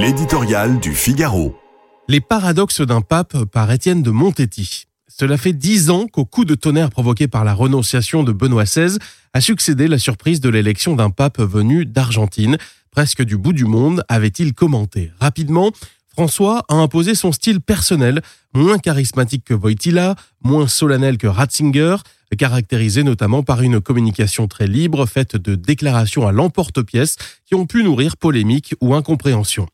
L'éditorial du Figaro. Les paradoxes d'un pape par Étienne de Montetti. Cela fait dix ans qu'au coup de tonnerre provoqué par la renonciation de Benoît XVI a succédé la surprise de l'élection d'un pape venu d'Argentine, presque du bout du monde, avait-il commenté. Rapidement, François a imposé son style personnel, moins charismatique que Wojtyla, moins solennel que Ratzinger, caractérisé notamment par une communication très libre faite de déclarations à l'emporte-pièce qui ont pu nourrir polémiques ou incompréhension.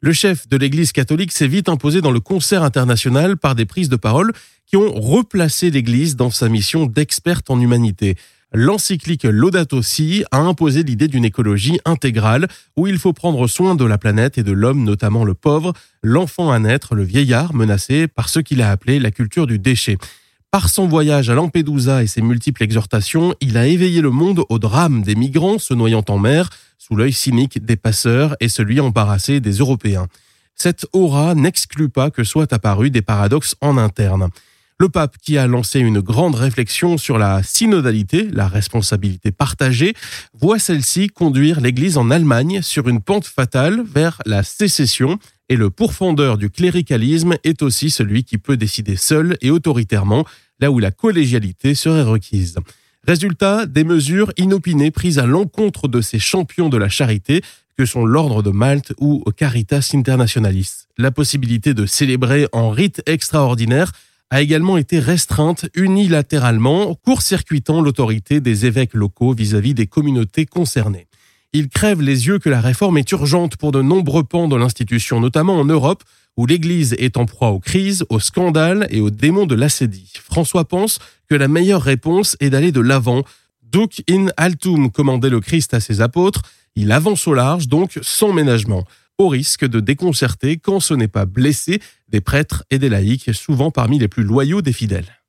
Le chef de l'Église catholique s'est vite imposé dans le concert international par des prises de parole qui ont replacé l'Église dans sa mission d'experte en humanité. L'encyclique Laudato Si a imposé l'idée d'une écologie intégrale où il faut prendre soin de la planète et de l'homme, notamment le pauvre, l'enfant à naître, le vieillard menacé par ce qu'il a appelé la culture du déchet. Par son voyage à Lampedusa et ses multiples exhortations, il a éveillé le monde au drame des migrants se noyant en mer, sous l'œil cynique des passeurs et celui embarrassé des Européens. Cette aura n'exclut pas que soient apparus des paradoxes en interne. Le pape qui a lancé une grande réflexion sur la synodalité, la responsabilité partagée, voit celle-ci conduire l'Église en Allemagne sur une pente fatale vers la sécession et le pourfendeur du cléricalisme est aussi celui qui peut décider seul et autoritairement, là où la collégialité serait requise. Résultat, des mesures inopinées prises à l'encontre de ces champions de la charité que sont l'Ordre de Malte ou Caritas Internationalis. La possibilité de célébrer en rite extraordinaire a également été restreinte unilatéralement, court-circuitant l'autorité des évêques locaux vis-à-vis des communautés concernées. Il crève les yeux que la réforme est urgente pour de nombreux pans de l'institution, notamment en Europe, où l'Église est en proie aux crises, aux scandales et aux démons de l'acédie. François pense que la meilleure réponse est d'aller de l'avant. Duc in altum, commandait le Christ à ses apôtres. Il avance au large, donc sans ménagement au risque de déconcerter, quand ce n'est pas blessé, des prêtres et des laïcs, souvent parmi les plus loyaux des fidèles.